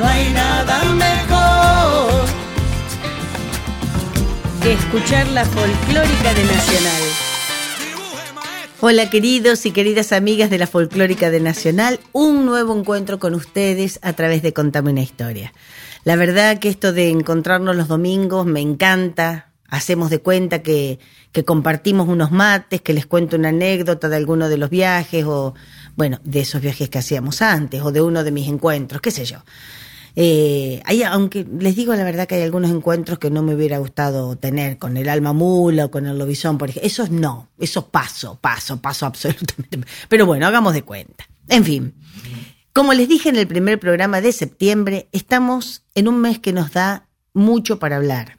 No hay nada mejor. Que escuchar la folclórica de Nacional. Hola queridos y queridas amigas de la folclórica de Nacional, un nuevo encuentro con ustedes a través de Contame una historia. La verdad que esto de encontrarnos los domingos me encanta. Hacemos de cuenta que, que compartimos unos mates, que les cuento una anécdota de alguno de los viajes o, bueno, de esos viajes que hacíamos antes o de uno de mis encuentros, qué sé yo. Eh, hay, aunque les digo la verdad que hay algunos encuentros que no me hubiera gustado tener con el alma mula o con el lobizón, por ejemplo. Esos no, esos paso, paso, paso absolutamente. Pero bueno, hagamos de cuenta. En fin, como les dije en el primer programa de septiembre, estamos en un mes que nos da mucho para hablar.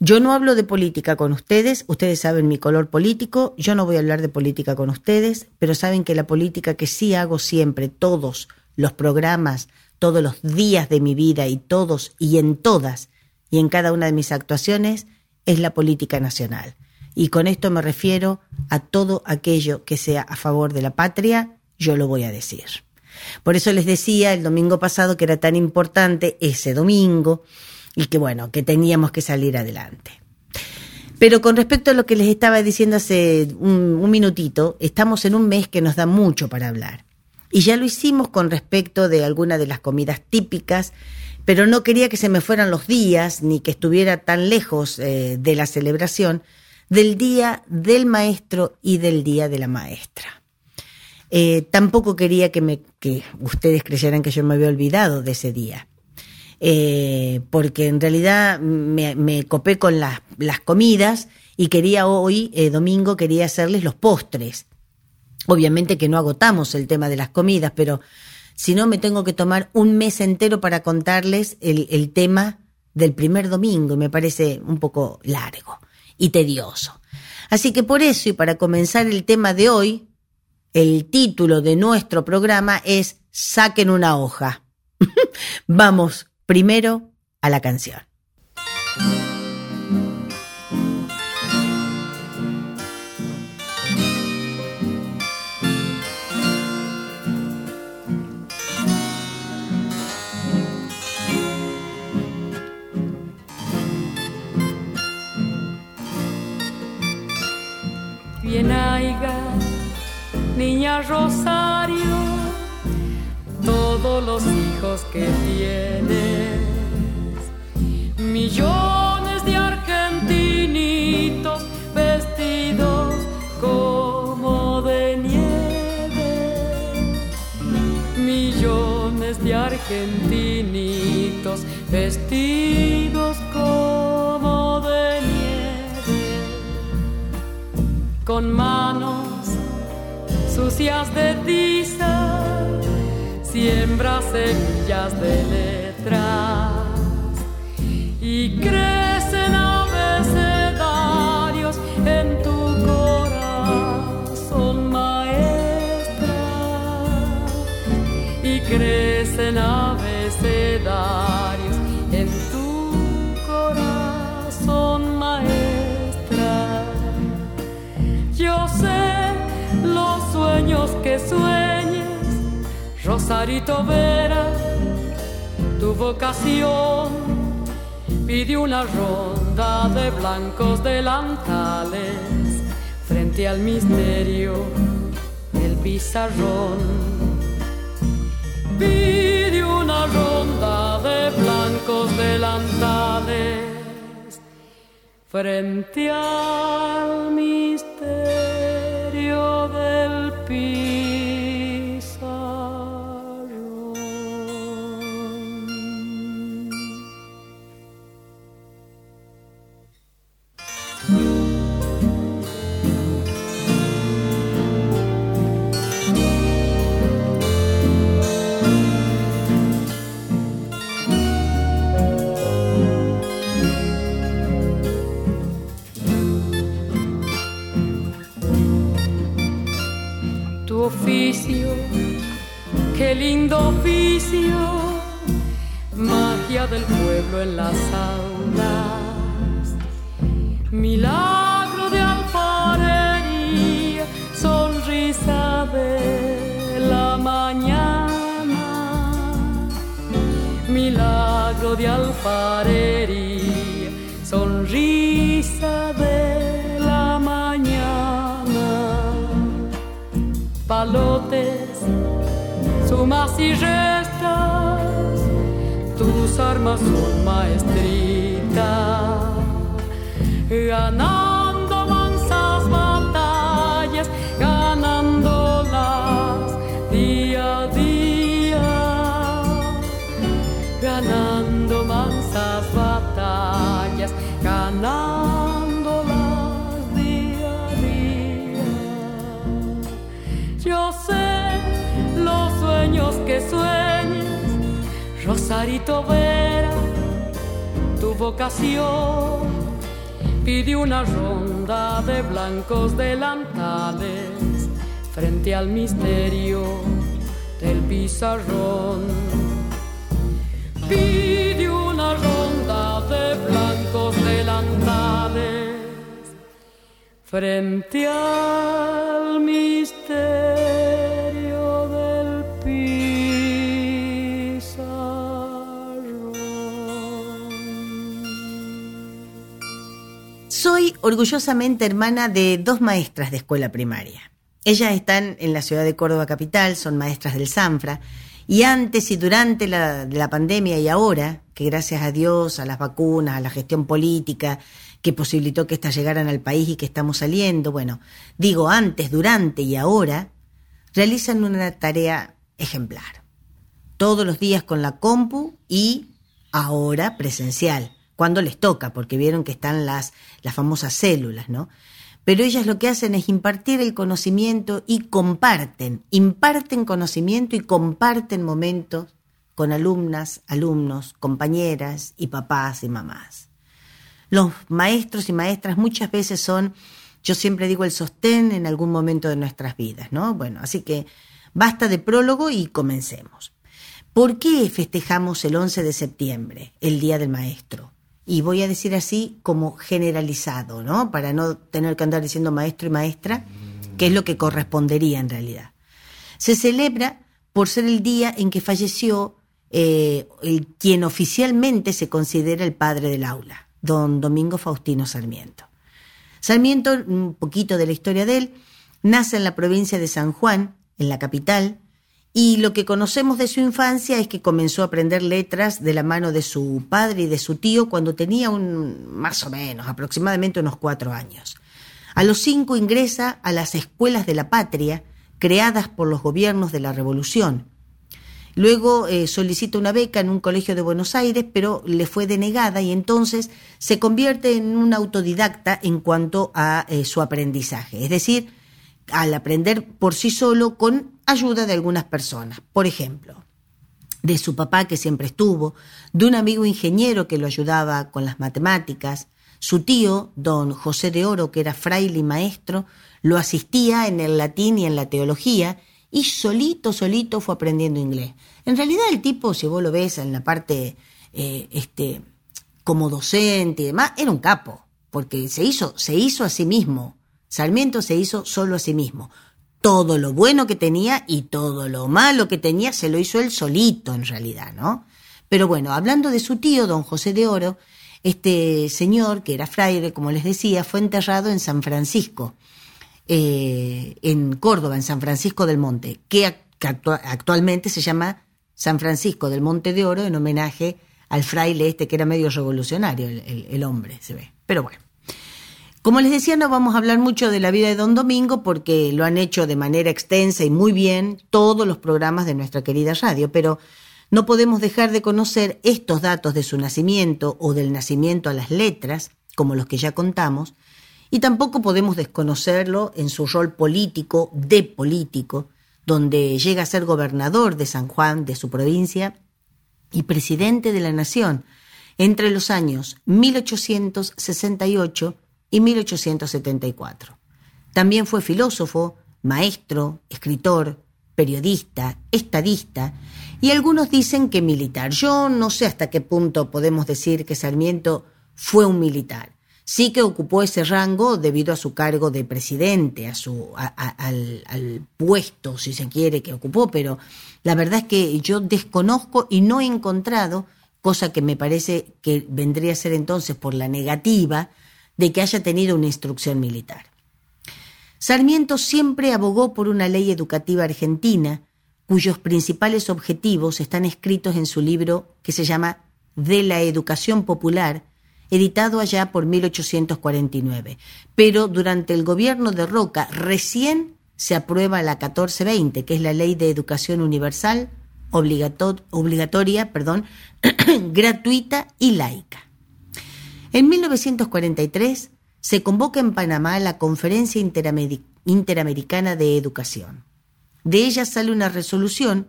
Yo no hablo de política con ustedes, ustedes saben mi color político, yo no voy a hablar de política con ustedes, pero saben que la política que sí hago siempre, todos los programas, todos los días de mi vida y todos y en todas y en cada una de mis actuaciones, es la política nacional. Y con esto me refiero a todo aquello que sea a favor de la patria, yo lo voy a decir. Por eso les decía el domingo pasado que era tan importante ese domingo y que bueno, que teníamos que salir adelante. Pero con respecto a lo que les estaba diciendo hace un, minutito, estamos en un mes que nos da mucho para hablar. Y ya lo hicimos con respecto de alguna de las comidas típicas, pero no quería que se me fueran los días ni que estuviera tan lejos eh, de la celebración del Día del Maestro y del Día de la Maestra. Eh, tampoco quería que, me, que ustedes creyeran que yo me había olvidado de ese día. Eh, porque en realidad me, copé con las, las comidas y quería hoy, domingo, quería hacerles los postres. Obviamente que no agotamos el tema de las comidas, pero si no me tengo que tomar un mes entero para contarles el, tema del primer domingo me parece un poco largo y tedioso. Así que por eso y para comenzar el tema de hoy, el título de nuestro programa es Saquen una hoja. Vamos primero a la canción. Niña Rosario, todos los hijos que tienes, millones de argentinitos vestidos como de nieve, millones de argentinitos vestidos con manos sucias de tiza, siembra semillas de letras y crecen abecedarios en tu corazón, maestra, y crecen abecedarios Sarito Vera, tu vocación pidió una ronda de blancos delantales frente al misterio del pizarrón. Pide una ronda de blancos delantales frente al misterio. En las aulas, milagro de alfarería, sonrisa de la mañana, milagro de alfarería, sonrisa de la mañana. Palotes, sumas y sus armas son maestrita. Ganado Vera, tu vocación. Pide una ronda de blancos delantales frente al misterio del pizarrón. Pide una ronda de blancos delantales frente al misterio orgullosamente hermana de dos maestras de escuela primaria. Ellas están en la ciudad de Córdoba capital, son maestras del Sanfra, y antes y durante la, la pandemia y ahora, que gracias a Dios, a las vacunas, a la gestión política, que posibilitó que éstas llegaran al país y que estamos saliendo, bueno, digo antes, durante y ahora, realizan una tarea ejemplar. Todos los días con la compu y ahora presencial, cuando les toca, porque vieron que están las, las famosas células, ¿no? Pero ellas lo que hacen es impartir el conocimiento y comparten, imparten conocimiento y comparten momentos con alumnas, alumnos, compañeras y papás y mamás. Los maestros y maestras muchas veces son, yo siempre digo, el sostén en algún momento de nuestras vidas, ¿no? Bueno, así que basta de prólogo y comencemos. ¿Por qué festejamos el 11 de septiembre, el Día del Maestro? Y voy a decir así como generalizado, ¿no? Para no tener que andar diciendo maestro y maestra, que es lo que correspondería en realidad. Se celebra por ser el día en que falleció eh, el, quien oficialmente se considera el padre del aula, don Domingo Faustino Sarmiento. Sarmiento, un poquito de la historia de él, nace en la provincia de San Juan, en la capital, y lo que conocemos de su infancia es que comenzó a aprender letras de la mano de su padre y de su tío cuando tenía un, más o menos, aproximadamente unos cuatro años. A los cinco ingresa a las escuelas de la patria, creadas por los gobiernos de la Revolución. Luego eh, solicita una beca en un colegio de Buenos Aires, pero le fue denegada y entonces se convierte en un autodidacta en cuanto a eh, su aprendizaje. Es decir, al aprender por sí solo con ayuda de algunas personas. Por ejemplo, de su papá que siempre estuvo, de un amigo ingeniero que lo ayudaba con las matemáticas, su tío, don José de Oro, que era fraile y maestro, lo asistía en el latín y en la teología, y solito, solito fue aprendiendo inglés. En realidad el tipo, si vos lo ves en la parte eh, este, como docente y demás, era un capo, porque se hizo, se hizo a sí mismo. Sarmiento se hizo solo a sí mismo. Todo lo bueno que tenía y todo lo malo que tenía se lo hizo él solito en realidad, ¿no? Pero bueno, hablando de su tío, don José de Oro, este señor, que era fraile, como les decía, fue enterrado en San Francisco, eh, en Córdoba, en San Francisco del Monte, que, que actua actualmente se llama San Francisco del Monte de Oro en homenaje al fraile este que era medio revolucionario, el hombre, se ve. Pero bueno. Como les decía, no vamos a hablar mucho de la vida de Don Domingo porque lo han hecho de manera extensa y muy bien todos los programas de nuestra querida radio, pero no podemos dejar de conocer estos datos de su nacimiento o del nacimiento a las letras, como los que ya contamos, y tampoco podemos desconocerlo en su rol político, de político, donde llega a ser gobernador de San Juan, de su provincia, y presidente de la nación. Entre los años 1868 y 1874. También fue filósofo, maestro, escritor, periodista, estadista, y algunos dicen que militar. Yo no sé hasta qué punto podemos decir que Sarmiento fue un militar. Sí que ocupó ese rango debido a su cargo de presidente, a su, al, al puesto, si se quiere, que ocupó, pero la verdad es que yo desconozco y no he encontrado, cosa que me parece que vendría a ser entonces por la negativa, de que haya tenido una instrucción militar. Sarmiento siempre abogó por una ley educativa argentina, cuyos principales objetivos están escritos en su libro que se llama De la Educación Popular, editado allá por 1849. Pero durante el gobierno de Roca recién se aprueba la 1420, que es la Ley de Educación Universal, obligatoria, perdón, gratuita y laica. En 1943 se convoca en Panamá la Conferencia Interamericana de Educación. De ella sale una resolución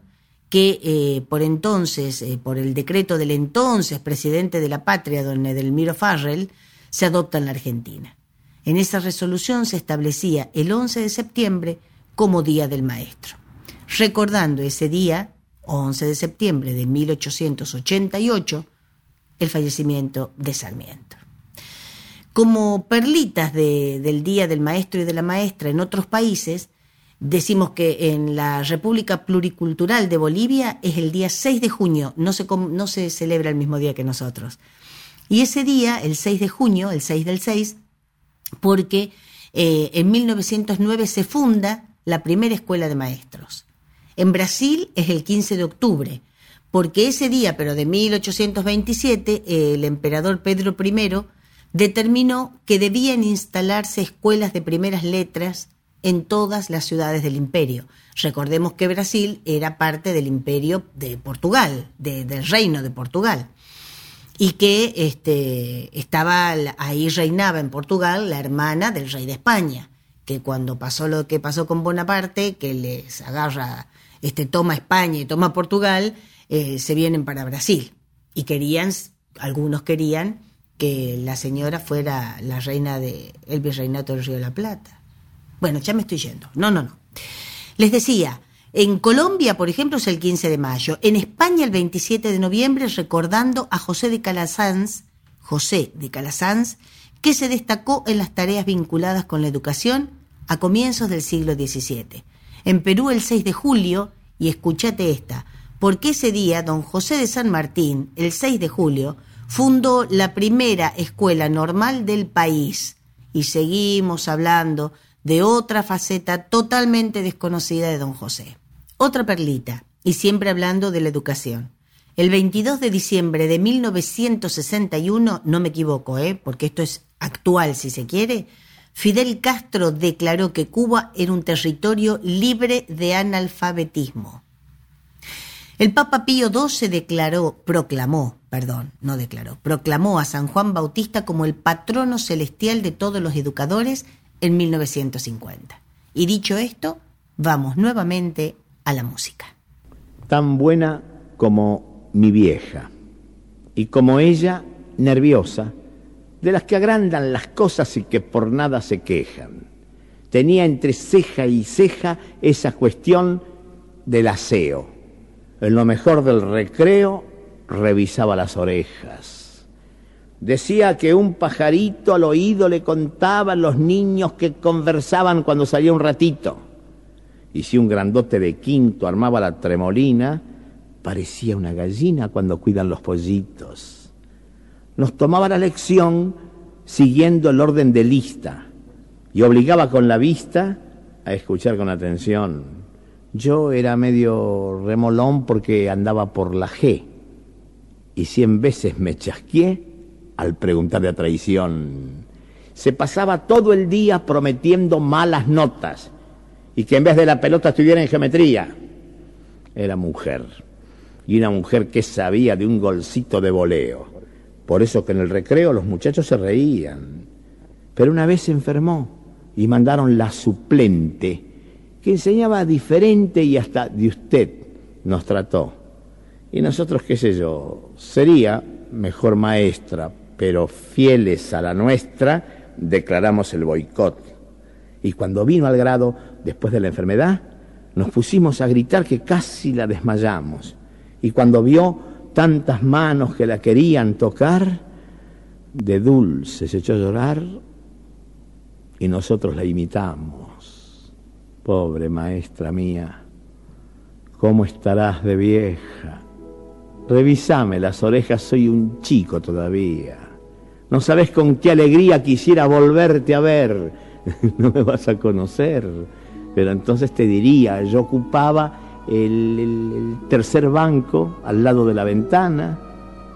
que eh, por entonces, eh, por el decreto del entonces presidente de la patria, don Edelmiro Farrell, se adopta en la Argentina. En esa resolución se establecía el 11 de septiembre como Día del Maestro, recordando ese día, 11 de septiembre de 1888, el fallecimiento de Sarmiento. Como perlitas del Día del Maestro y de la Maestra en otros países, decimos que en la República Pluricultural de Bolivia es el día 6 de junio, no se, celebra el mismo día que nosotros. Y ese día, el 6 de junio, el 6 del 6, porque eh, en 1909 se funda la primera escuela de maestros. En Brasil es el 15 de octubre, porque ese día, pero de 1827, el emperador Pedro I determinó que debían instalarse escuelas de primeras letras en todas las ciudades del imperio. Recordemos que Brasil era parte del imperio de Portugal, del reino de Portugal, y que este, estaba ahí reinaba en Portugal la hermana del rey de España, que cuando pasó lo que pasó con Bonaparte, que les agarra, este, toma España y toma Portugal, eh, se vienen para Brasil. Y querían, algunos querían que la señora fuera la reina del el virreinato del Río de la Plata. Bueno, ya me estoy yendo. No, no, no. Les decía, en Colombia, por ejemplo, es el 15 de mayo. En España, el 27 de noviembre, recordando a José de Calasanz, José de Calasanz, que se destacó en las tareas vinculadas con la educación a comienzos del siglo XVII. En Perú, el 6 de julio, y escúchate esta, porque ese día don José de San Martín, el 6 de julio, fundó la primera escuela normal del país. Y seguimos hablando de otra faceta totalmente desconocida de don José. Otra perlita, y siempre hablando de la educación. El 22 de diciembre de 1961, no me equivoco, ¿eh? porque esto es actual si se quiere, Fidel Castro declaró que Cuba era un territorio libre de analfabetismo. El Papa Pío XII declaró, proclamó, perdón, no declaró, proclamó a San Juan Bautista como el patrono celestial de todos los educadores en 1950. Y dicho esto, vamos nuevamente a la música. Tan buena como mi vieja, y como ella, nerviosa, de las que agrandan las cosas y que por nada se quejan. Tenía entre ceja y ceja esa cuestión del aseo. En lo mejor del recreo revisaba las orejas Decía que un pajarito al oído le contaba a los niños que conversaban cuando salía un ratito. Y si un grandote de quinto armaba la tremolina, parecía una gallina cuando cuidan los pollitos. Nos tomaba la lección siguiendo el orden de lista y obligaba con la vista a escuchar con atención. Yo era medio remolón porque andaba por la G y cien veces me chasqué al preguntar de traición, se pasaba todo el día prometiendo malas notas y que en vez de la pelota estuviera en geometría. Era mujer, y una mujer que sabía de un golcito de voleo. Por eso que en el recreo los muchachos se reían. Pero una vez se enfermó y mandaron la suplente, que enseñaba diferente y hasta de usted nos trató. Y nosotros, qué sé yo, sería mejor maestra, pero fieles a la nuestra, declaramos el boicot. Y cuando vino al grado, después de la enfermedad, nos pusimos a gritar que casi la desmayamos. Y cuando vio tantas manos que la querían tocar, de dulce se echó a llorar y nosotros la imitamos. Pobre maestra mía, ¿cómo estarás de vieja? Revisame las orejas, soy un chico todavía. No sabes con qué alegría quisiera volverte a ver. no me vas a conocer. Pero entonces te diría, yo ocupaba el, el, tercer banco al lado de la ventana,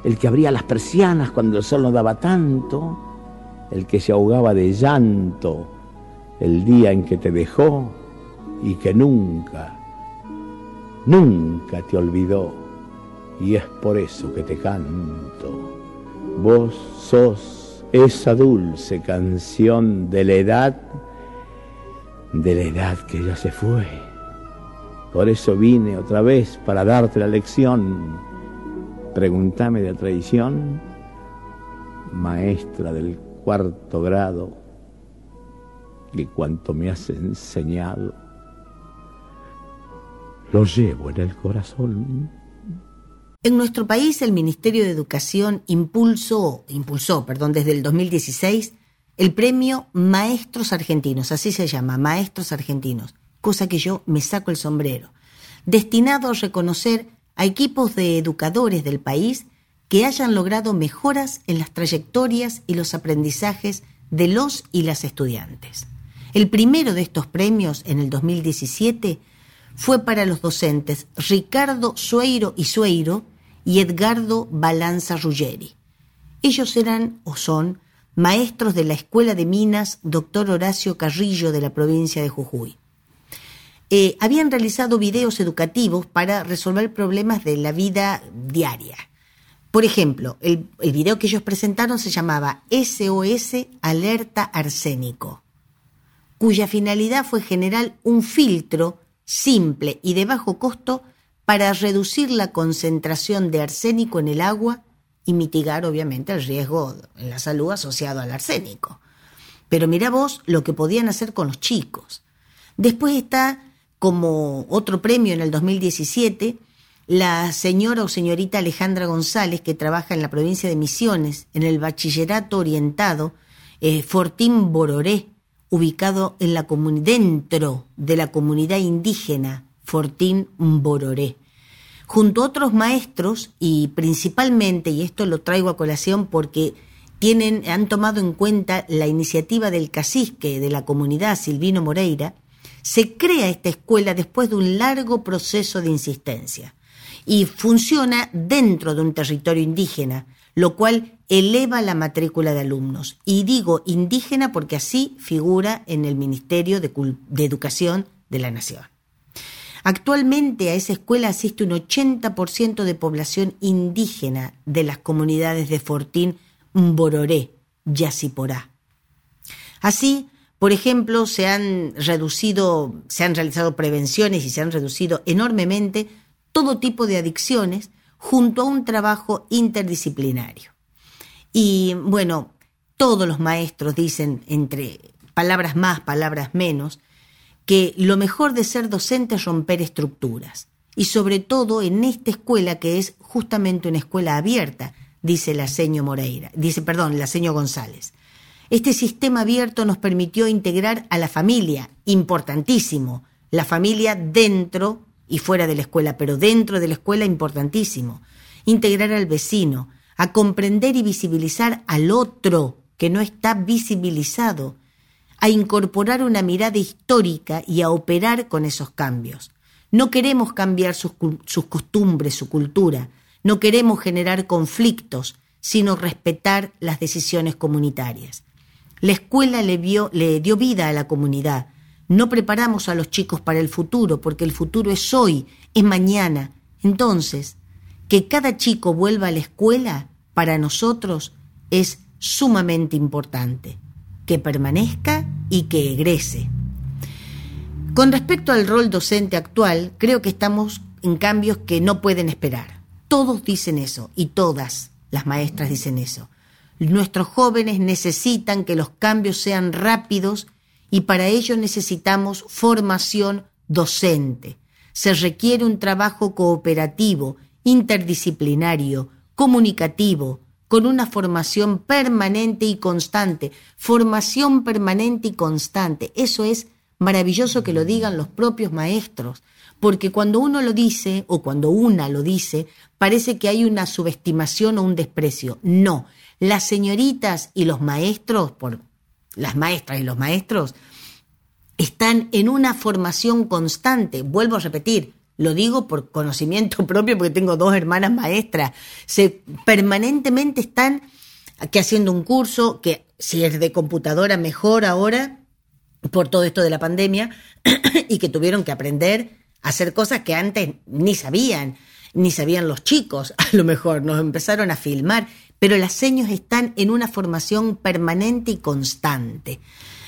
el que abría las persianas cuando el sol no daba tanto, el que se ahogaba de llanto el día en que te dejó y que nunca, nunca te olvidó. Y es por eso que te canto. Vos sos esa dulce canción de la edad, de la edad que ya se fue por eso vine otra vez para darte la lección. Pregúntame de la tradición, maestra del cuarto grado, que cuanto me has enseñado, lo llevo en el corazón. En nuestro país, el Ministerio de Educación impulsó, impulsó, perdón, desde el 2016, el premio Maestros Argentinos, así se llama, Maestros Argentinos cosa que yo me saco el sombrero, destinado a reconocer a equipos de educadores del país que hayan logrado mejoras en las trayectorias y los aprendizajes de los y las estudiantes. El primero de estos premios, en el 2017, fue para los docentes Ricardo Sueiro y Sueiro y Edgardo Balanza Ruggeri. Ellos eran o son maestros de la Escuela de Minas Dr. Horacio Carrillo de la provincia de Jujuy. Eh, habían realizado videos educativos para resolver problemas de la vida diaria. Por ejemplo, el, el video que ellos presentaron se llamaba SOS Alerta Arsénico, cuya finalidad fue generar un filtro simple y de bajo costo para reducir la concentración de arsénico en el agua y mitigar obviamente el riesgo en la salud asociado al arsénico. Pero mira vos lo que podían hacer con los chicos. Después está como otro premio en el 2017, la señora o señorita Alejandra González, que trabaja en la provincia de Misiones, en el bachillerato orientado eh, Fortín Bororé, ubicado en la dentro de la comunidad indígena Fortín Bororé. Junto a otros maestros, y principalmente, y esto lo traigo a colación porque tienen, han tomado en cuenta la iniciativa del cacique de la comunidad, Silvino Moreira, se crea esta escuela después de un largo proceso de insistencia y funciona dentro de un territorio indígena, lo cual eleva la matrícula de alumnos. Y digo indígena porque así figura en el Ministerio de, Educación de la Nación. Actualmente a esa escuela asiste un 80% de población indígena de las comunidades de Fortín, Mbororé, Yaciporá. Así, por ejemplo, se han reducido, se han realizado prevenciones y se han reducido enormemente todo tipo de adicciones junto a un trabajo interdisciplinario. Y bueno, todos los maestros dicen, entre palabras más, palabras menos, que lo mejor de ser docente es romper estructuras. Y sobre todo en esta escuela que es justamente una escuela abierta, dice la seño Moreira, dice, perdón, la seño González. Este sistema abierto nos permitió integrar a la familia, importantísimo, la familia dentro y fuera de la escuela, pero dentro de la escuela importantísimo, integrar al vecino, a comprender y visibilizar al otro que no está visibilizado, a incorporar una mirada histórica y a operar con esos cambios. No queremos cambiar sus, costumbres, su cultura, no queremos generar conflictos, sino respetar las decisiones comunitarias. La escuela le dio vida a la comunidad. No preparamos a los chicos para el futuro, porque el futuro es hoy, es mañana. Entonces, que cada chico vuelva a la escuela, para nosotros es sumamente importante. Que permanezca y que egrese. Con respecto al rol docente actual, creo que estamos en cambios que no pueden esperar. Todos dicen eso y todas las maestras dicen eso. Nuestros jóvenes necesitan que los cambios sean rápidos y para ello necesitamos formación docente. Se requiere un trabajo cooperativo, interdisciplinario, comunicativo, con una formación permanente y constante. Formación permanente y constante. Eso es maravilloso que lo digan los propios maestros, porque cuando uno lo dice, o cuando una lo dice, parece que hay una subestimación o un desprecio. No, las señoritas y los maestros, por las maestras y los maestros, están en una formación constante. Vuelvo a repetir, lo digo por conocimiento propio porque tengo dos hermanas maestras. Se permanentemente están haciendo un curso que si es de computadora mejor ahora por todo esto de la pandemia y que tuvieron que aprender a hacer cosas que antes ni sabían, ni sabían los chicos, a lo mejor nos empezaron a filmar, pero las seños están en una formación permanente y constante.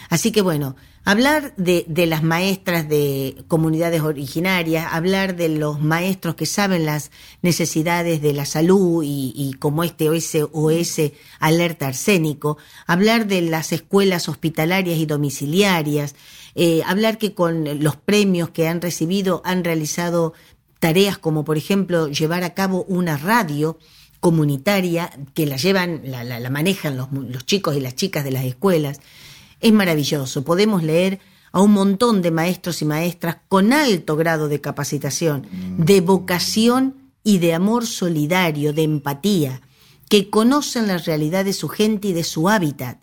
Así que bueno, hablar de, de, las maestras de comunidades originarias, hablar de los maestros que saben las necesidades de la salud y, y como este OS, alerta arsénico, hablar de las escuelas hospitalarias y domiciliarias, eh, hablar que con los premios que han recibido han realizado tareas como por ejemplo llevar a cabo una radio, comunitaria que la llevan, la, la, la manejan los, los, chicos y las chicas de las escuelas. Es maravilloso. Podemos leer a un montón de maestros y maestras con alto grado de capacitación, de vocación y de amor solidario, de empatía, que conocen la realidad de su gente y de su hábitat,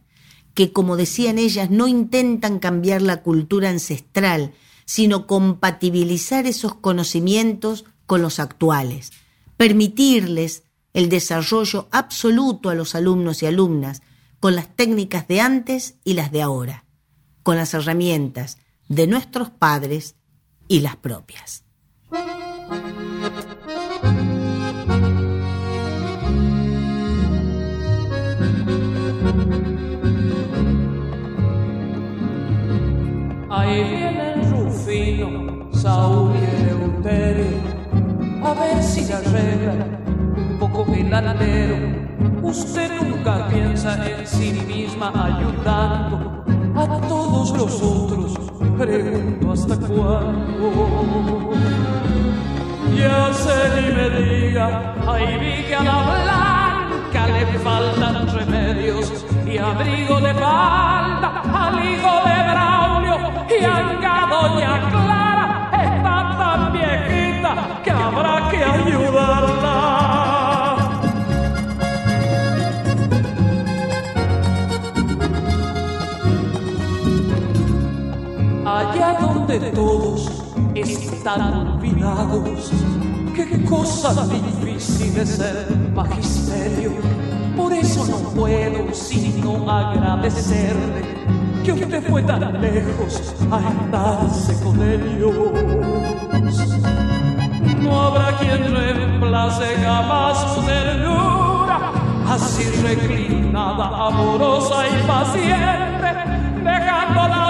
que, como decían ellas, no intentan cambiar la cultura ancestral, sino compatibilizar esos conocimientos con los actuales, permitirles el desarrollo absoluto a los alumnos y alumnas con las técnicas de antes y las de ahora, con las herramientas de nuestros padres y las propias. Ahí viene el Rufino, Saúl y a ver si arreglan poco el alero. Usted nunca piensa en sí misma ayudando a todos los otros. Pregunto hasta cuándo. Ya sé ni me diga, ahí vi que a la blanca le faltan remedios y abrigo de falda al hijo de Braulio y anga doña Clara está tan viejita que habrá que ayudarla. Donde todos están olvidados, qué cosa difícil es ser magisterio. Por eso no puedo sino agradecerle que usted fue tan lejos a estarse con ellos. No habrá quien reemplace jamás su ternura, así reclinada, amorosa y paciente, dejando la vida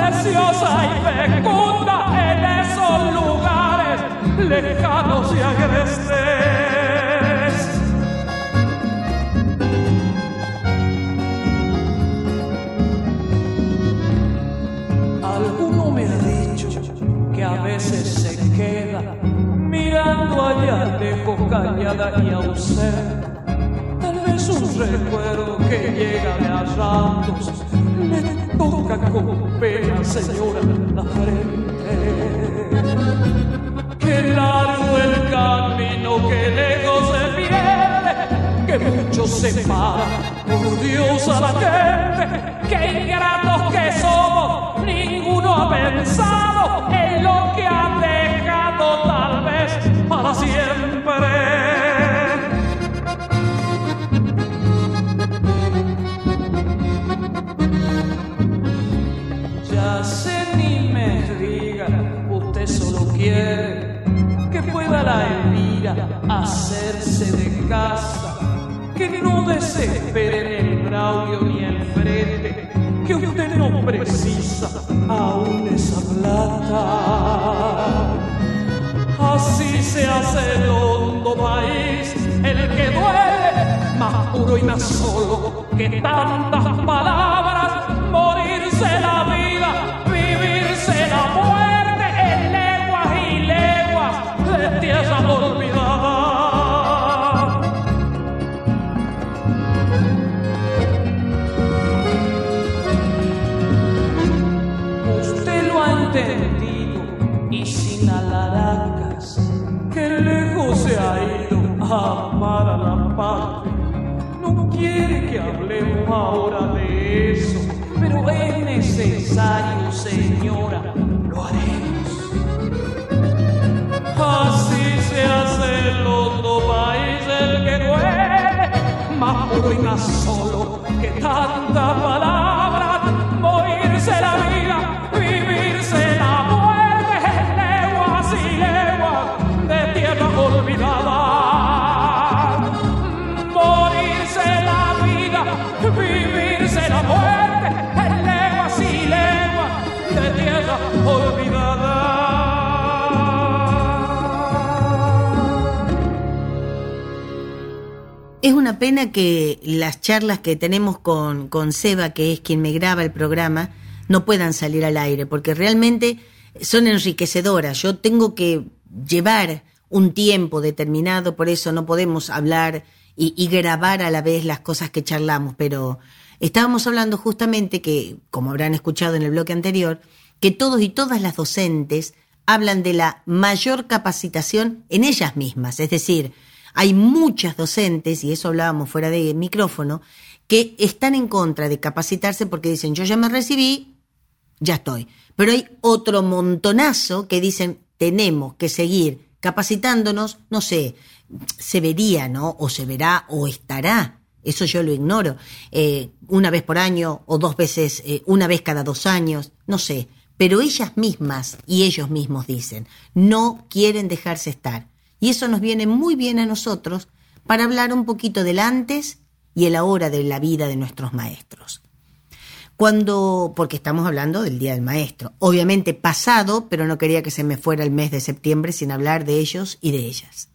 preciosa y fecunda en esos lugares lejanos y agrestes. Alguno me ha dicho que a veces se queda mirando allá lejos callada y ausente. Tal vez un recuerdo que llega de a ratos toca con pena, señora, la frente. Qué largo el camino, que lejos se pierde, que mucho separa, por Dios a la gente, que ingratos que somos, ninguno ha pensado en desesperen el Braulio ni el frente, que usted no precisa aún esa plata. Así se hace el hondo país, el que duele, más puro y más solo que tantas palabras, solo que tanta Es una pena que las charlas que tenemos con, con Seba, que es quien me graba el programa, no puedan salir al aire, porque realmente son enriquecedoras. Yo tengo que llevar un tiempo determinado, por eso no podemos hablar y, y grabar a la vez las cosas que charlamos, pero estábamos hablando justamente que, como habrán escuchado en el bloque anterior, que todos y todas las docentes hablan de la mayor capacitación en ellas mismas, es decir, hay muchas docentes, y eso hablábamos fuera de micrófono, que están en contra de capacitarse porque dicen, yo ya me recibí, ya estoy. Pero hay otro montonazo que dicen, tenemos que seguir capacitándonos, no sé, se vería, ¿no? O se verá o estará. Eso yo lo ignoro. Eh, una vez por año o dos veces, eh, una vez cada dos años, no sé. Pero ellas mismas y ellos mismos dicen, no quieren dejarse estar. Y eso nos viene muy bien a nosotros para hablar un poquito del antes y el ahora de la vida de nuestros maestros. Cuando, porque estamos hablando del Día del Maestro, obviamente pasado, pero no quería que se me fuera el mes de septiembre sin hablar de ellos y de ellas.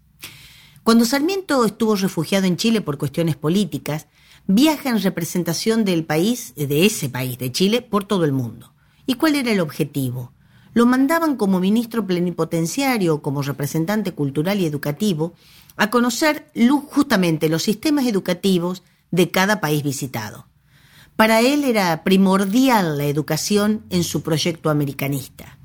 Cuando Sarmiento estuvo refugiado en Chile por cuestiones políticas, viaja en representación del país, de ese país, de Chile, por todo el mundo. ¿Y cuál era el objetivo? Lo mandaban como ministro plenipotenciario o como representante cultural y educativo a conocer justamente los sistemas educativos de cada país visitado. Para él era primordial la educación en su proyecto americanista.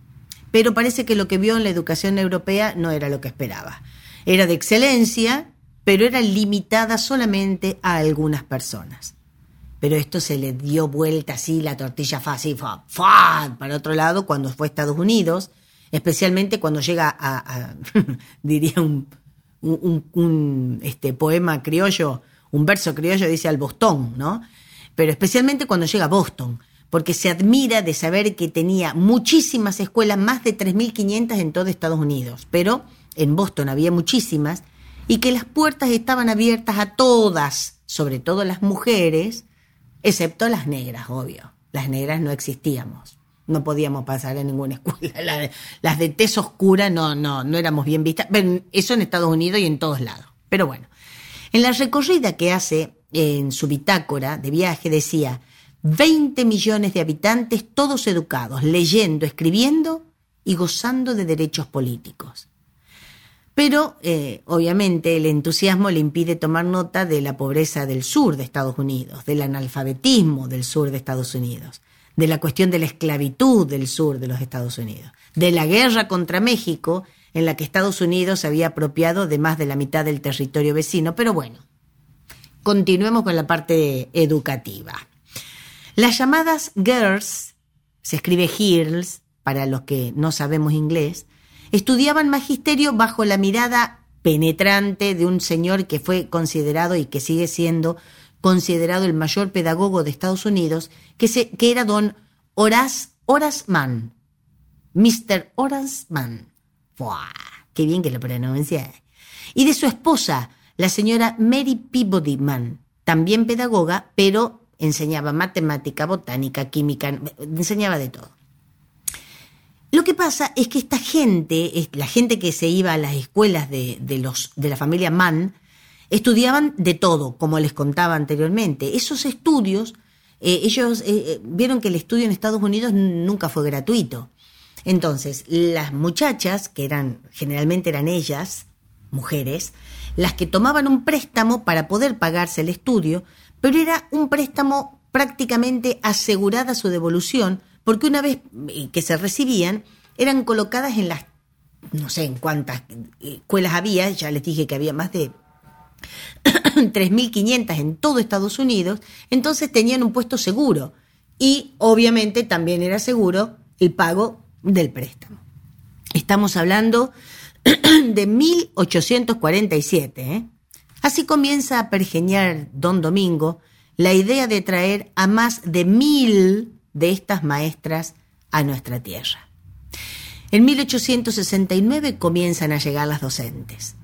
Pero parece que lo que vio en la educación europea no era lo que esperaba. Era de excelencia, pero era limitada solamente a algunas personas. Pero esto se le dio vuelta así, la tortilla fa, para otro lado, cuando fue a Estados Unidos, especialmente cuando llega a, diría un, un, un, este, poema criollo, un verso criollo, dice al Boston, ¿no? Pero especialmente cuando llega a Boston, porque se admira de saber que tenía muchísimas escuelas, más de 3.500 en todo Estados Unidos, pero en Boston había muchísimas, y que las puertas estaban abiertas a todas, sobre todo las mujeres, excepto las negras, obvio. Las negras no existíamos. No podíamos pasar a ninguna escuela. La- las de tez oscura no, no, no éramos bien vistas. Eso en Estados Unidos y en todos lados. Pero bueno, en la recorrida que hace en su bitácora de viaje decía 20 millones de habitantes, todos educados, leyendo, escribiendo y gozando de derechos políticos. Pero, eh, obviamente, el entusiasmo le impide tomar nota de la pobreza del sur de Estados Unidos, del analfabetismo del sur de Estados Unidos, de la cuestión de la esclavitud del sur de los Estados Unidos, de la guerra contra México, en la que Estados Unidos se había apropiado de más de la mitad del territorio vecino. Pero bueno, continuemos con la parte educativa. Las llamadas girls, se escribe girls para los que no sabemos inglés, estudiaban magisterio bajo la mirada penetrante de un señor que fue considerado y que sigue siendo considerado el mayor pedagogo de Estados Unidos, que, que era don Horace, Horace Mann. Mr. Horace Mann. ¡Buah! ¡Qué bien que lo pronuncié! y de su esposa, la señora Mary Peabody Mann, también pedagoga, pero enseñaba matemática, botánica, química, enseñaba de todo. Lo que pasa es que esta gente, la gente que se iba a las escuelas de, los, de la familia Mann, estudiaban de todo, como les contaba anteriormente. Esos estudios, eh, ellos eh, eh, vieron que el estudio en Estados Unidos nunca fue gratuito. Entonces, las muchachas, que eran, generalmente eran ellas, mujeres, las que tomaban un préstamo para poder pagarse el estudio, pero era un préstamo prácticamente asegurada su devolución, porque una vez eh, que se recibían, eran colocadas en las, no sé en cuántas escuelas había, ya les dije que había más de 3.500 en todo Estados Unidos, entonces tenían un puesto seguro y obviamente también era seguro el pago del préstamo. Estamos hablando de 1847. ¿eh? Así comienza a pergeñar don Domingo la idea de traer a más de mil de estas maestras a nuestra tierra. En 1869 comienzan a llegar las docentes.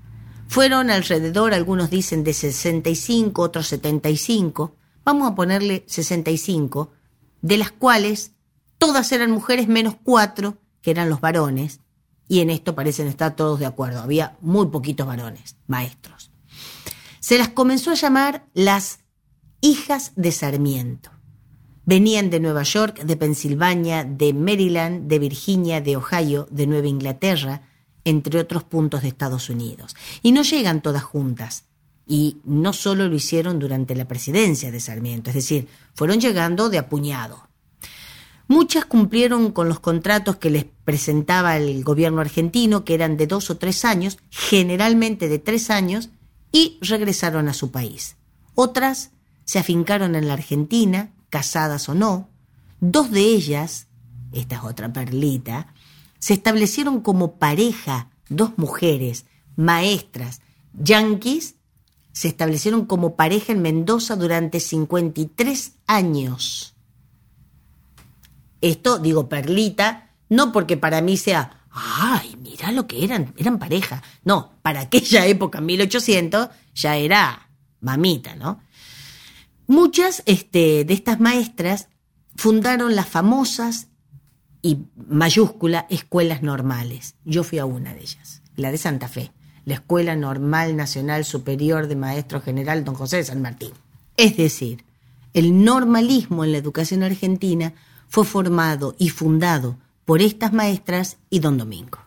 Fueron alrededor, algunos dicen de 65, otros 75, vamos a ponerle 65, de las cuales todas eran mujeres menos cuatro, que eran los varones, y en esto parecen estar todos de acuerdo. Había muy poquitos varones, maestros. Se las comenzó a llamar las hijas de Sarmiento. Venían de Nueva York, de Pensilvania, de Maryland, de Virginia, de Ohio, de Nueva Inglaterra, entre otros puntos de Estados Unidos. Y no llegan todas juntas. Y no solo lo hicieron durante la presidencia de Sarmiento, es decir, fueron llegando de apuñado. Muchas cumplieron con los contratos que les presentaba el gobierno argentino, que eran de dos o tres años, generalmente de tres años, y regresaron a su país. Otras se afincaron en la Argentina, casadas o no. Dos de ellas, esta es otra perlita, se establecieron como pareja, dos mujeres, maestras, yanquis, se establecieron como pareja en Mendoza durante 53 años. Esto, digo, perlita, no porque para mí sea, ay, mira lo que eran, eran pareja. No, para aquella época, 1800, ya era mamita, ¿no? Muchas este, de estas maestras fundaron las famosas y mayúscula escuelas normales. Yo fui a una de ellas, la de Santa Fe, la Escuela Normal Nacional Superior de Maestro General Don José de San Martín. Es decir, el normalismo en la educación argentina fue formado y fundado por estas maestras y don Domingo.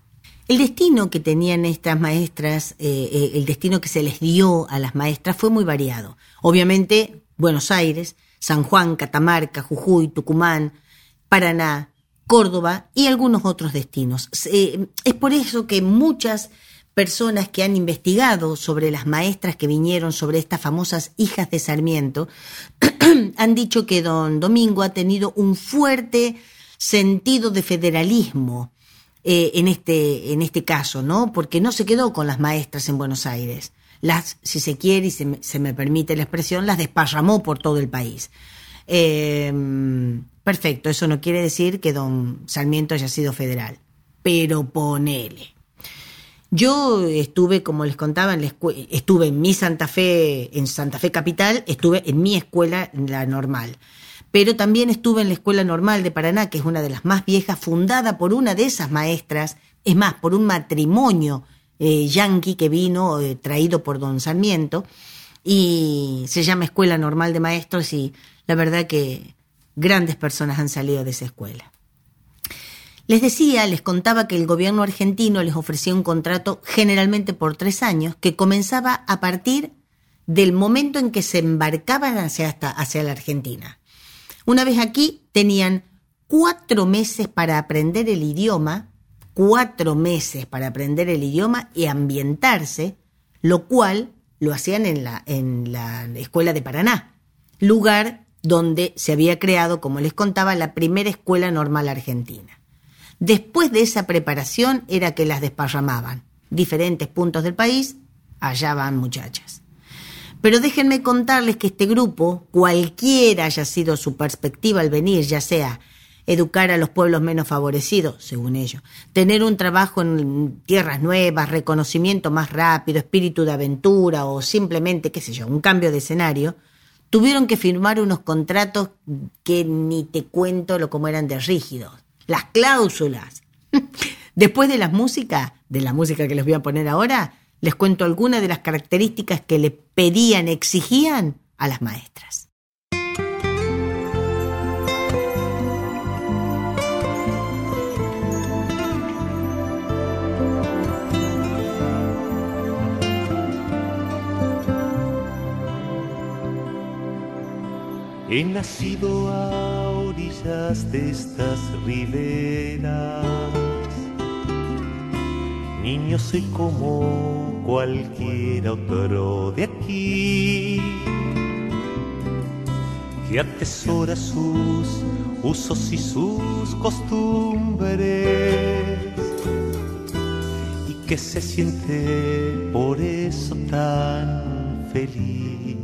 El destino que tenían estas maestras, eh, eh, el destino que se les dio a las maestras fue muy variado. Obviamente, Buenos Aires, San Juan, Catamarca, Jujuy, Tucumán, Paraná, Córdoba y algunos otros destinos. Eh, es por eso que muchas personas que han investigado sobre las maestras que vinieron, sobre estas famosas hijas de Sarmiento, han dicho que don Domingo ha tenido un fuerte sentido de federalismo eh, en, este, en este caso, ¿no? Porque no se quedó con las maestras en Buenos Aires. Las, si se quiere y se me, permite la expresión, las desparramó por todo el país. Eh, perfecto, eso no quiere decir que don Sarmiento haya sido federal, pero ponele. Yo estuve, como les contaba, en la estuve en mi Santa Fe, en Santa Fe Capital, estuve en mi escuela, la normal. Pero también estuve en la Escuela Normal de Paraná, que es una de las más viejas, fundada por una de esas maestras, es más, por un matrimonio eh, yanqui que vino, eh, traído por don Sarmiento, y se llama Escuela Normal de Maestros, y la verdad que grandes personas han salido de esa escuela. Les decía, les contaba que el gobierno argentino les ofrecía un contrato generalmente por tres años que comenzaba a partir del momento en que se embarcaban hacia, hacia la Argentina. Una vez aquí tenían cuatro meses para aprender el idioma, cuatro meses para aprender el idioma y ambientarse, lo cual lo hacían en la, en la escuela de Paraná, lugar donde se había creado, como les contaba, la primera escuela normal argentina. Después de esa preparación era que las desparramaban. Diferentes puntos del país, allá van muchachas. Pero déjenme contarles que este grupo, cualquiera haya sido su perspectiva al venir, ya sea educar a los pueblos menos favorecidos, según ellos, tener un trabajo en tierras nuevas, reconocimiento más rápido, espíritu de aventura o simplemente, qué sé yo, un cambio de escenario, tuvieron que firmar unos contratos que ni te cuento lo como eran de rígidos. Las cláusulas. Después de la música, de la música que les voy a poner ahora, les cuento algunas de las características que le pedían, exigían a las maestras. He nacido a orillas de estas riberas. Niño soy como cualquier otro de aquí, que atesora sus usos y sus costumbres, y que se siente por eso tan feliz.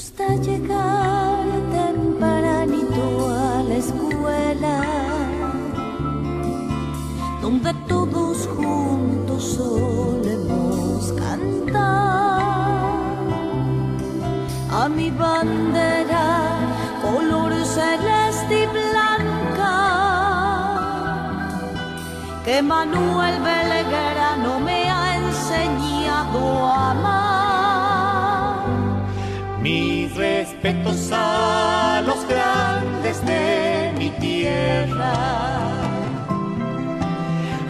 Gusta llegar tempranito a la escuela, donde todos juntos solemos cantar. A mi bandera, color celeste y blanca, que Manuel Belgrano me ha enseñado a amar. A los grandes de mi tierra,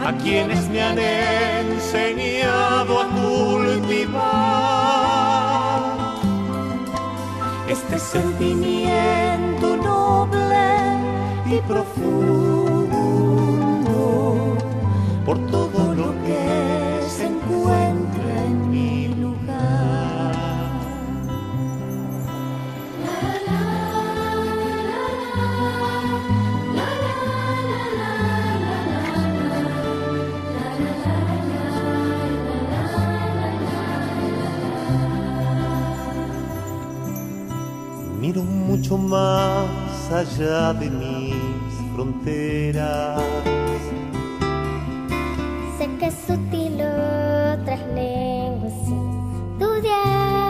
a quienes me han enseñado a cultivar. Este sentimiento noble y profundo mucho más allá de mis fronteras. Sé que es sutil otras lenguas estudiar.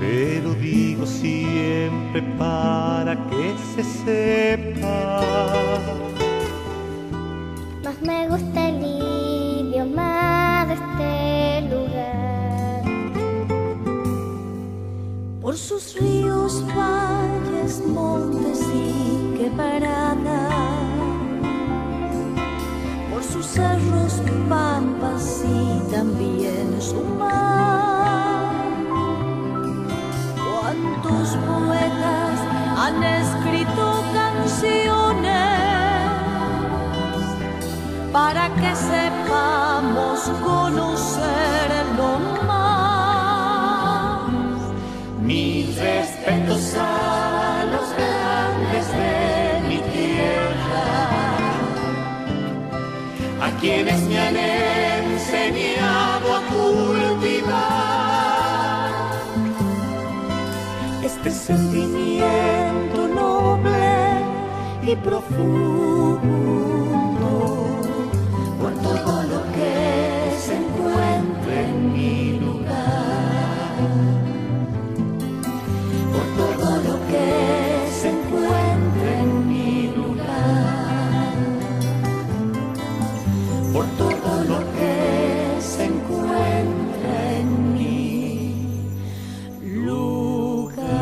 Pero digo siempre para que se sepa Más me gusta sus ríos, valles, montes y quebradas, por sus cerros, pampas y también su mar. ¿Cuántos poetas han escrito canciones para que sepamos conocerlo quienes me han enseñado a cultivar. Este sentimiento noble y profundo por todo lo que se encuentra en mi lugar.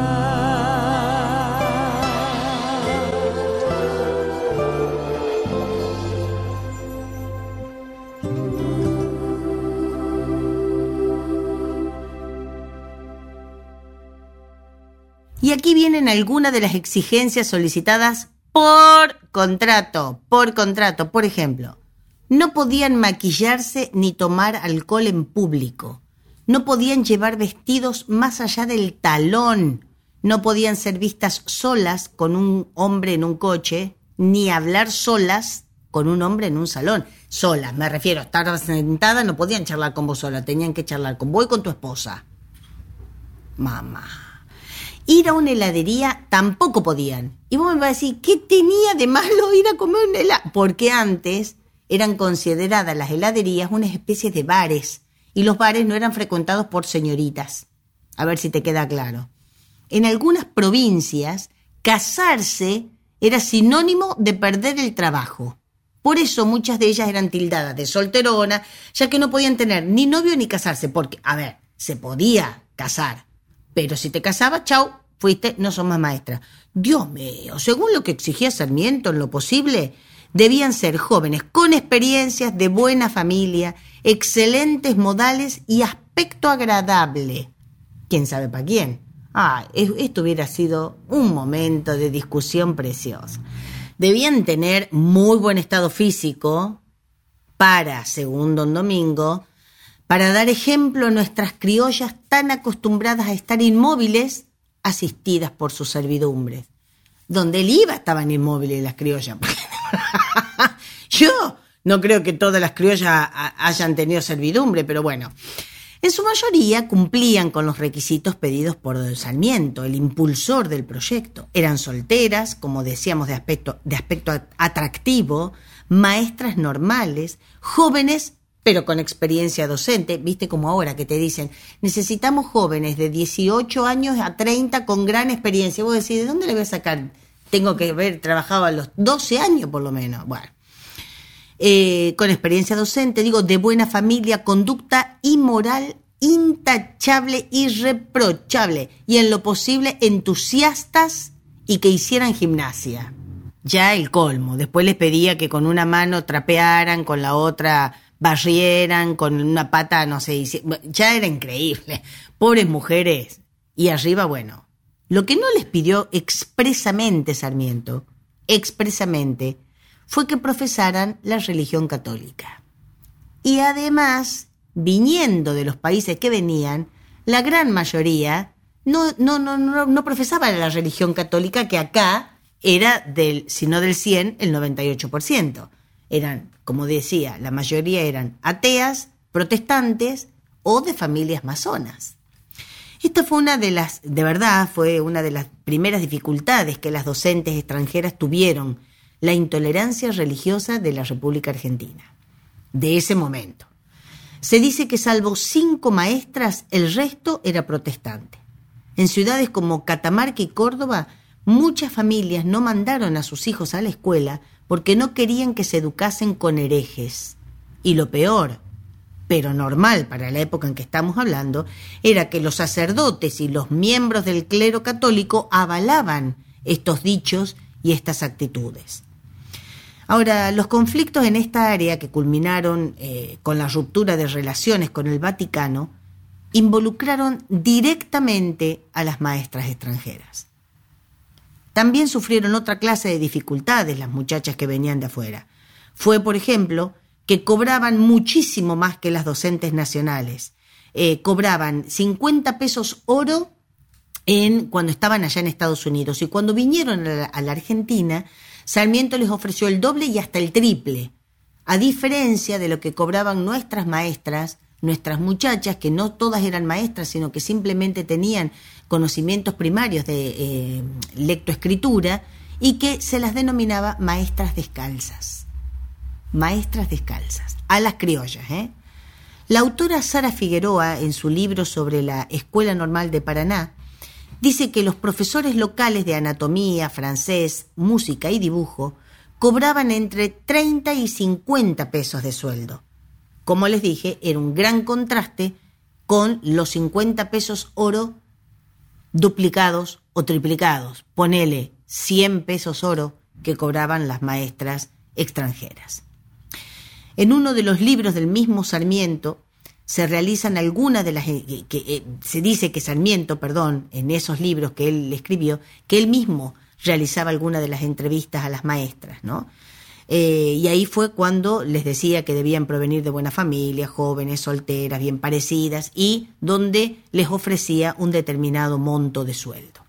Y aquí vienen algunas de las exigencias solicitadas por contrato, por contrato. Por ejemplo, no podían maquillarse ni tomar alcohol en público. No podían llevar vestidos más allá del talón. No podían ser vistas solas con un hombre en un coche, ni hablar solas con un hombre en un salón. Solas, me refiero, estar sentada, no podían charlar con vos sola, tenían que charlar con vos y con tu esposa. Mamá. Ir a una heladería tampoco podían. Y vos me vas a decir, ¿qué tenía de malo ir a comer un helado? Porque antes eran consideradas las heladerías una especie de bares y los bares no eran frecuentados por señoritas. A ver si te queda claro. En algunas provincias, casarse era sinónimo de perder el trabajo. Por eso muchas de ellas eran tildadas de solterona, ya que no podían tener ni novio ni casarse, porque, a ver, se podía casar, pero si te casabas, chau, fuiste, no son más maestra. Dios mío, según lo que exigía Sarmiento en lo posible, debían ser jóvenes con experiencias de buena familia, excelentes modales y aspecto agradable. ¿Quién sabe para quién? Ah, es- esto hubiera sido un momento de discusión preciosa. Debían tener muy buen estado físico para, según don Domingo, para dar ejemplo a nuestras criollas tan acostumbradas a estar inmóviles, asistidas por sus servidumbres. Donde él iba estaban inmóviles las criollas. Yo no creo que todas las criollas hayan tenido servidumbre, pero bueno. En su mayoría cumplían con los requisitos pedidos por Don Sarmiento, el impulsor del proyecto. Eran solteras, como decíamos, de aspecto, de aspecto at- atractivo, maestras normales, jóvenes, pero con experiencia docente. Viste como ahora que te dicen, necesitamos jóvenes de 18 años a 30 con gran experiencia. Vos decís, ¿de dónde le voy a sacar? Tengo que haber trabajado a los 12 años por lo menos. Bueno eh, con experiencia docente, digo, de buena familia, conducta y moral intachable, irreprochable y en lo posible entusiastas y que hicieran gimnasia. Ya el colmo. Después les pedía que con una mano trapearan, con la otra barrieran, con una pata, no sé, ya era increíble. Pobres mujeres. Y arriba, bueno, lo que no les pidió expresamente Sarmiento, expresamente, fue que profesaran la religión católica. Y además, viniendo de los países que venían, la gran mayoría no, no, no, no, no profesaba la religión católica que acá era del, si no del 100, el 98%. Eran, como decía, la mayoría eran ateas, protestantes o de familias masonas. Esta fue una de las, de verdad, fue una de las primeras dificultades que las docentes extranjeras tuvieron, la intolerancia religiosa de la República Argentina, de ese momento. Se dice que salvo cinco maestras, el resto era protestante. En ciudades como Catamarca y Córdoba, muchas familias no mandaron a sus hijos a la escuela porque no querían que se educasen con herejes. Y lo peor, pero normal para la época en que estamos hablando, era que los sacerdotes y los miembros del clero católico avalaban estos dichos y estas actitudes. Ahora, los conflictos en esta área que culminaron eh, con la ruptura de relaciones con el Vaticano involucraron directamente a las maestras extranjeras. También sufrieron otra clase de dificultades las muchachas que venían de afuera. Fue, por ejemplo, que cobraban muchísimo más que las docentes nacionales. Eh, cobraban 50 pesos oro en, cuando estaban allá en Estados Unidos y cuando vinieron a la, a la Argentina, Sarmiento les ofreció el doble y hasta el triple, a diferencia de lo que cobraban nuestras maestras, nuestras muchachas, que no todas eran maestras, sino que simplemente tenían conocimientos primarios de eh, lectoescritura y que se las denominaba maestras descalzas. Maestras descalzas, a las criollas. ¿eh? La autora Sara Figueroa, en su libro sobre la Escuela Normal de Paraná, dice que los profesores locales de anatomía, francés, música y dibujo cobraban entre 30 y 50 pesos de sueldo. Como les dije, era un gran contraste con los 50 pesos oro duplicados o triplicados. Ponele 100 pesos oro que cobraban las maestras extranjeras. En uno de los libros del mismo Sarmiento se realizan algunas de las que, que, eh, se dice que Sarmiento, perdón, en esos libros que él escribió, que él mismo realizaba algunas de las entrevistas a las maestras, ¿no? Eh, y ahí fue cuando les decía que debían provenir de buena familia, jóvenes, solteras, bien parecidas, y donde les ofrecía un determinado monto de sueldo.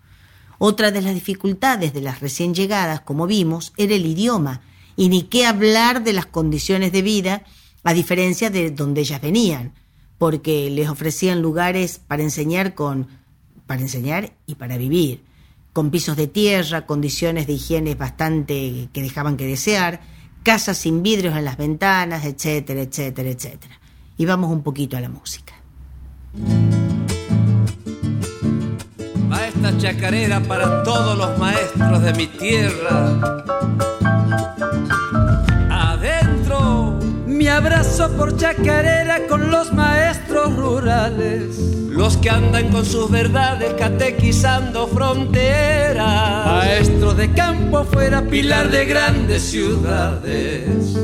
Otra de las dificultades de las recién llegadas, como vimos, era el idioma, y ni qué hablar de las condiciones de vida, a diferencia de donde ellas venían, porque les ofrecían lugares para enseñar con para enseñar y para vivir, con pisos de tierra, condiciones de higiene bastante que dejaban que desear, casas sin vidrios en las ventanas, etcétera, etcétera, etcétera. Y vamos un poquito a la música. Va chacarera para todos los maestros de mi tierra. Abrazo por chacarera con los maestros rurales. los que andan con sus verdades catequizando fronteras. Maestro de campo fuera, pilar de grandes ciudades.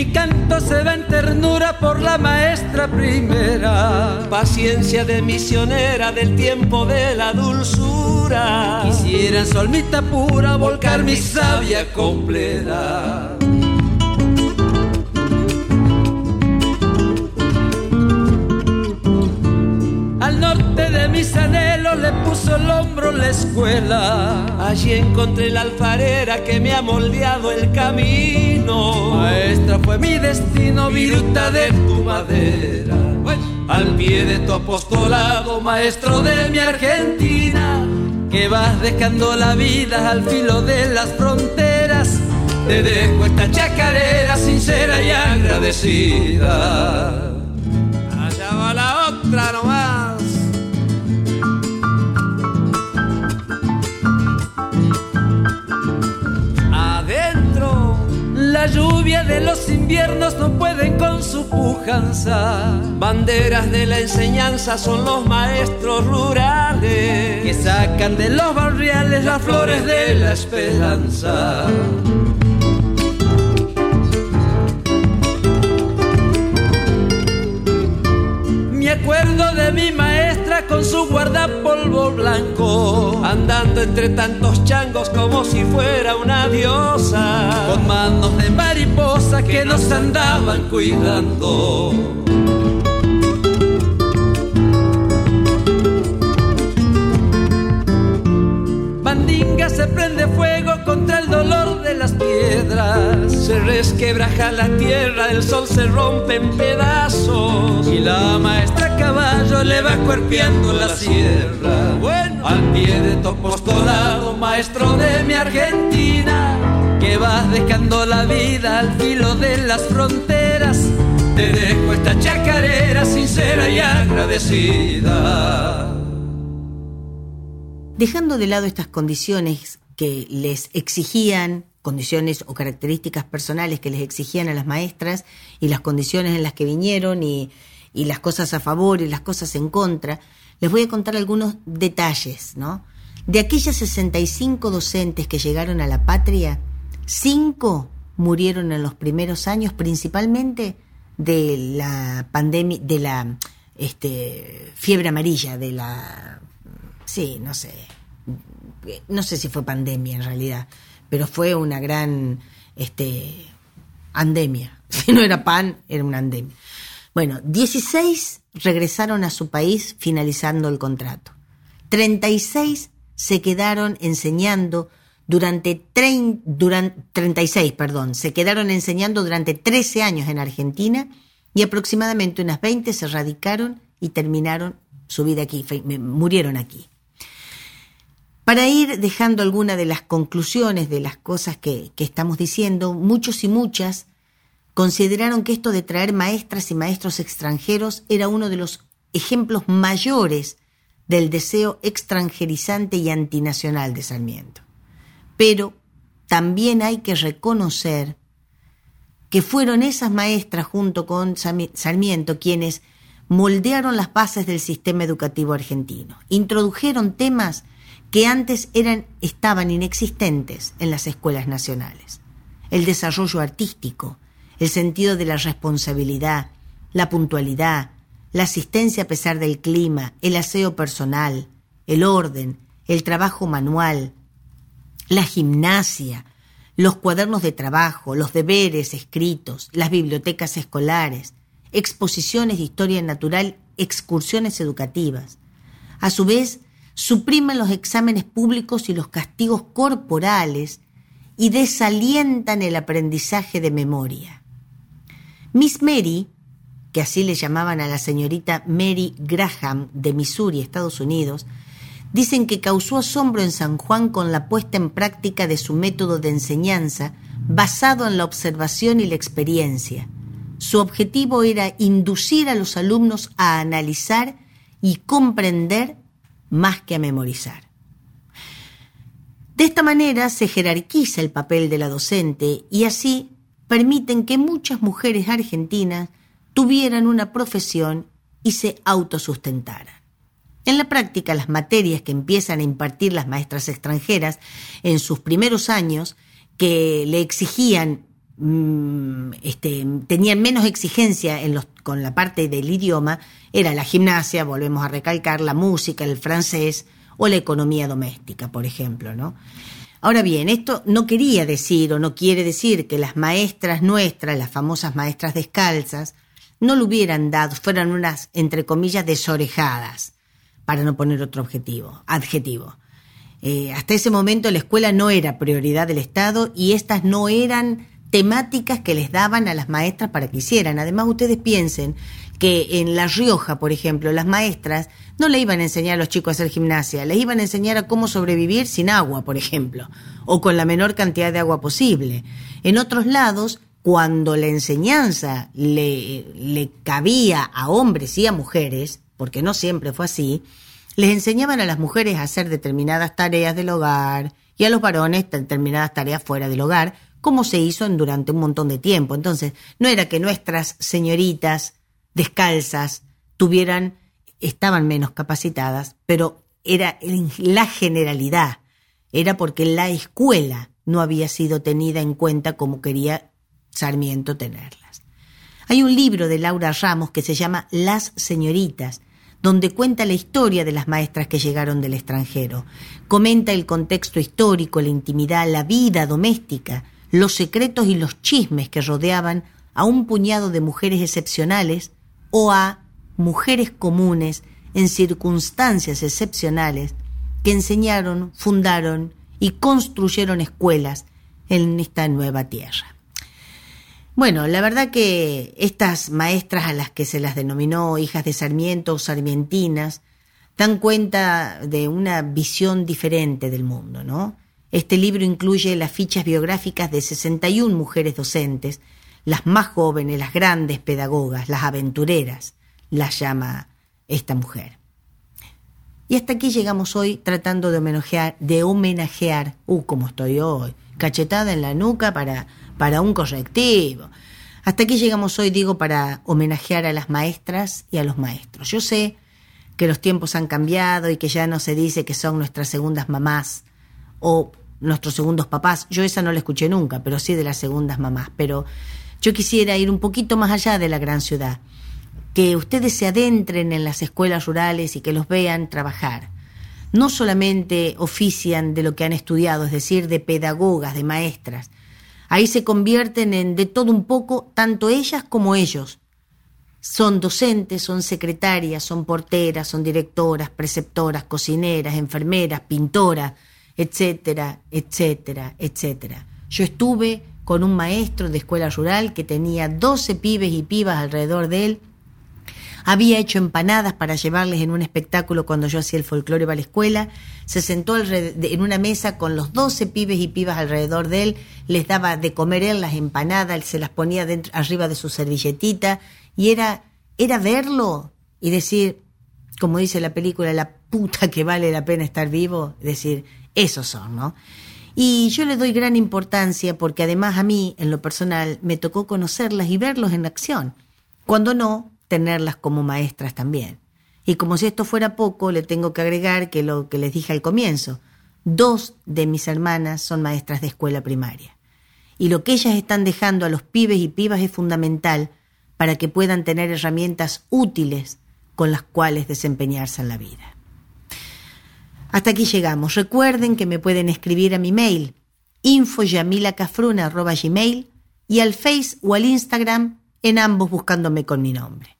Mi canto se va en ternura por la maestra primera. Paciencia de misionera del tiempo de la dulzura. Quisiera en solmita pura volcar mi savia completa. De mis anhelos le puso el hombro la escuela. Allí encontré la alfarera que me ha moldeado el camino. Maestra fue mi destino, viruta de tu madera. Al pie de tu apostolado, maestro de mi Argentina, que vas dejando la vida al filo de las fronteras. Te dejo esta chacarera sincera y agradecida. Allá va la otra nomás. Lluvia de los inviernos no pueden con su pujanza. banderas de la enseñanza son los maestros rurales. que sacan de los barriales las flores de la esperanza. Me acuerdo de mi con su guardapolvo blanco, Andando entre tantos changos como si fuera una diosa. con manos de mariposa que nos andaban cuidando. Se resquebraja la tierra, el sol se rompe en pedazos. Y la maestra caballo le va cuerpeando la sierra. Bueno, Al pie de tu apostolado, maestro de mi Argentina, que vas dejando la vida al filo de las fronteras. Te dejo esta chacarera sincera y agradecida. Dejando de lado estas condiciones que les exigían, condiciones o características personales que les exigían a las maestras y las condiciones en las que vinieron y, y las cosas a favor y las cosas en contra, les voy a contar algunos detalles, ¿no? De aquellas 65 docentes que llegaron a la patria, cinco murieron en los primeros años, principalmente de la pandemia, de la este, fiebre amarilla, de la sí, no sé, no sé si fue pandemia en realidad, pero fue una gran este, andemia. Si no era pan, era una andemia. Bueno, 16 regresaron a su país finalizando el contrato. 36 se quedaron enseñando durante, trein- duran- 36, perdón, se quedaron enseñando durante 13 años en Argentina y aproximadamente unas 20 se radicaron y terminaron su vida aquí, murieron aquí. Para ir dejando alguna de las conclusiones de las cosas que, que estamos diciendo, muchos y muchas consideraron que esto de traer maestras y maestros extranjeros era uno de los ejemplos mayores del deseo extranjerizante y antinacional de Sarmiento. Pero también hay que reconocer que fueron esas maestras junto con Sarmi- Sarmiento quienes moldearon las bases del sistema educativo argentino, introdujeron temas que antes eran, estaban inexistentes en las escuelas nacionales. El desarrollo artístico, el sentido de la responsabilidad, la puntualidad, la asistencia a pesar del clima, el aseo personal, el orden, el trabajo manual, la gimnasia, los cuadernos de trabajo, los deberes escritos, las bibliotecas escolares, exposiciones de historia natural, excursiones educativas. A su vez, suprimen los exámenes públicos y los castigos corporales y desalientan el aprendizaje de memoria. Miss Mary, que así le llamaban a la señorita Mary Graham de Missouri, Estados Unidos, dicen que causó asombro en San Juan con la puesta en práctica de su método de enseñanza basado en la observación y la experiencia. Su objetivo era inducir a los alumnos a analizar y comprender más que a memorizar. De esta manera se jerarquiza el papel de la docente y así permiten que muchas mujeres argentinas tuvieran una profesión y se autosustentaran. En la práctica, las materias que empiezan a impartir las maestras extranjeras en sus primeros años, que le exigían, este, tenían menos exigencia con la parte del idioma, era la gimnasia, volvemos a recalcar, la música, el francés o la economía doméstica, por ejemplo, ¿no? Ahora bien, esto no quería decir o no quiere decir que las maestras nuestras, las famosas maestras descalzas, no lo hubieran dado, fueran unas, entre comillas, desorejadas para no poner otro objetivo, adjetivo. Eh, hasta ese momento la escuela no era prioridad del Estado y estas no eran temáticas que les daban a las maestras para que hicieran. Además, ustedes piensen que en La Rioja, por ejemplo, las maestras no le iban a enseñar a los chicos a hacer gimnasia, les iban a enseñar a cómo sobrevivir sin agua, por ejemplo, o con la menor cantidad de agua posible. En otros lados, cuando la enseñanza le, le cabía a hombres y a mujeres, porque no siempre fue así, les enseñaban a las mujeres a hacer determinadas tareas del hogar y a los varones determinadas tareas fuera del hogar, como se hizo durante un montón de tiempo. Entonces, no era que nuestras señoritas descalzas tuvieran, estaban menos capacitadas, pero era la generalidad, era porque la escuela no había sido tenida en cuenta como quería Sarmiento tenerlas. Hay un libro de Laura Ramos que se llama Las señoritas, donde cuenta la historia de las maestras que llegaron del extranjero. Comenta el contexto histórico, la intimidad, la vida doméstica, los secretos y los chismes que rodeaban a un puñado de mujeres excepcionales o a mujeres comunes en circunstancias excepcionales que enseñaron, fundaron y construyeron escuelas en esta nueva tierra. Bueno, la verdad que estas maestras a las que se las denominó hijas de Sarmiento o sarmientinas dan cuenta de una visión diferente del mundo, ¿no? Este libro incluye las fichas biográficas de 61 mujeres docentes, las más jóvenes, las grandes pedagogas, las aventureras, las llama esta mujer. Y hasta aquí llegamos hoy tratando de homenajear, de homenajear, uh, como estoy hoy, cachetada en la nuca para para un correctivo. Hasta aquí llegamos hoy, digo, para homenajear a las maestras y a los maestros. Yo sé que los tiempos han cambiado y que ya no se dice que son nuestras segundas mamás o nuestros segundos papás. Yo esa no la escuché nunca, pero sí de las segundas mamás. Pero yo quisiera ir un poquito más allá de la gran ciudad. Que ustedes se adentren en las escuelas rurales y que los vean trabajar. No solamente ofician de lo que han estudiado, es decir, de pedagogas, de maestras, Ahí se convierten en de todo un poco, tanto ellas como ellos. Son docentes, son secretarias, son porteras, son directoras, preceptoras, cocineras, enfermeras, pintoras, etcétera, etcétera, etcétera. Yo estuve con un maestro de escuela rural que tenía 12 pibes y pibas alrededor de él había hecho empanadas para llevarles en un espectáculo cuando yo hacía el folclore para la escuela. Se sentó en una mesa con los doce pibes y pibas alrededor de él. Les daba de comer él las empanadas, se las ponía dentro, arriba de su servilletita. Y era, era verlo y decir, como dice la película, la puta que vale la pena estar vivo. Decir, esos son, ¿no? Y yo le doy gran importancia porque además a mí, en lo personal, me tocó conocerlas y verlos en acción. Cuando no, tenerlas como maestras también. Y como si esto fuera poco, le tengo que agregar que lo que les dije al comienzo, dos de mis hermanas son maestras de escuela primaria. Y lo que ellas están dejando a los pibes y pibas es fundamental para que puedan tener herramientas útiles con las cuales desempeñarse en la vida. Hasta aquí llegamos. Recuerden que me pueden escribir a mi mail infoyamilacafruna.gmail y al Face o al Instagram en ambos buscándome con mi nombre.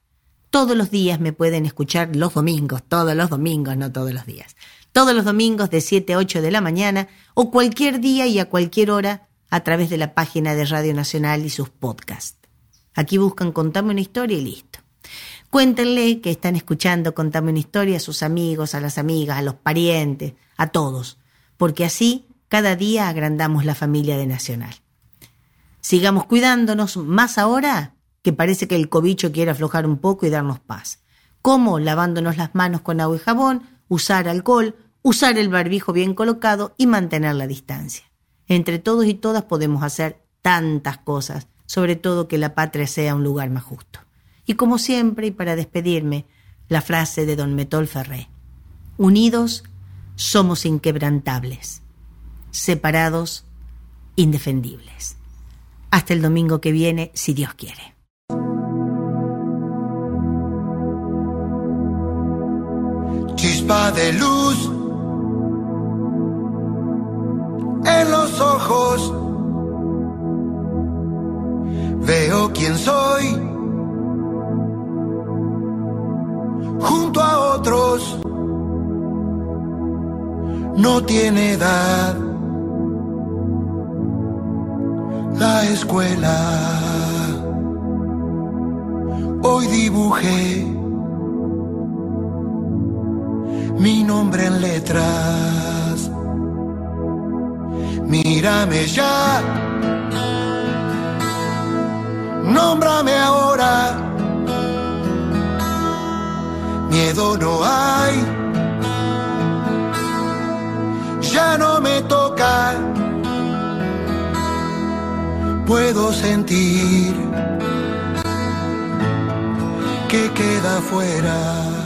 Todos los días me pueden escuchar los domingos, todos los domingos, no todos los días. Todos los domingos de 7 a 8 de la mañana o cualquier día y a cualquier hora a través de la página de Radio Nacional y sus podcasts. Aquí buscan Contame una historia y listo. Cuéntenle que están escuchando Contame una historia a sus amigos, a las amigas, a los parientes, a todos, porque así cada día agrandamos la familia de Nacional. Sigamos cuidándonos más ahora que parece que el cobicho quiere aflojar un poco y darnos paz. ¿Cómo? Lavándonos las manos con agua y jabón, usar alcohol, usar el barbijo bien colocado y mantener la distancia. Entre todos y todas podemos hacer tantas cosas, sobre todo que la patria sea un lugar más justo. Y como siempre, y para despedirme, la frase de don Metol Ferré. Unidos somos inquebrantables, separados indefendibles. Hasta el domingo que viene, si Dios quiere. Chispa de luz en los ojos. Veo quién soy junto a otros. No tiene edad la escuela. Hoy dibujé mi nombre en letras. Mírame ya, nómbrame ahora. Miedo no hay, ya no me toca. Puedo sentir que queda fuera.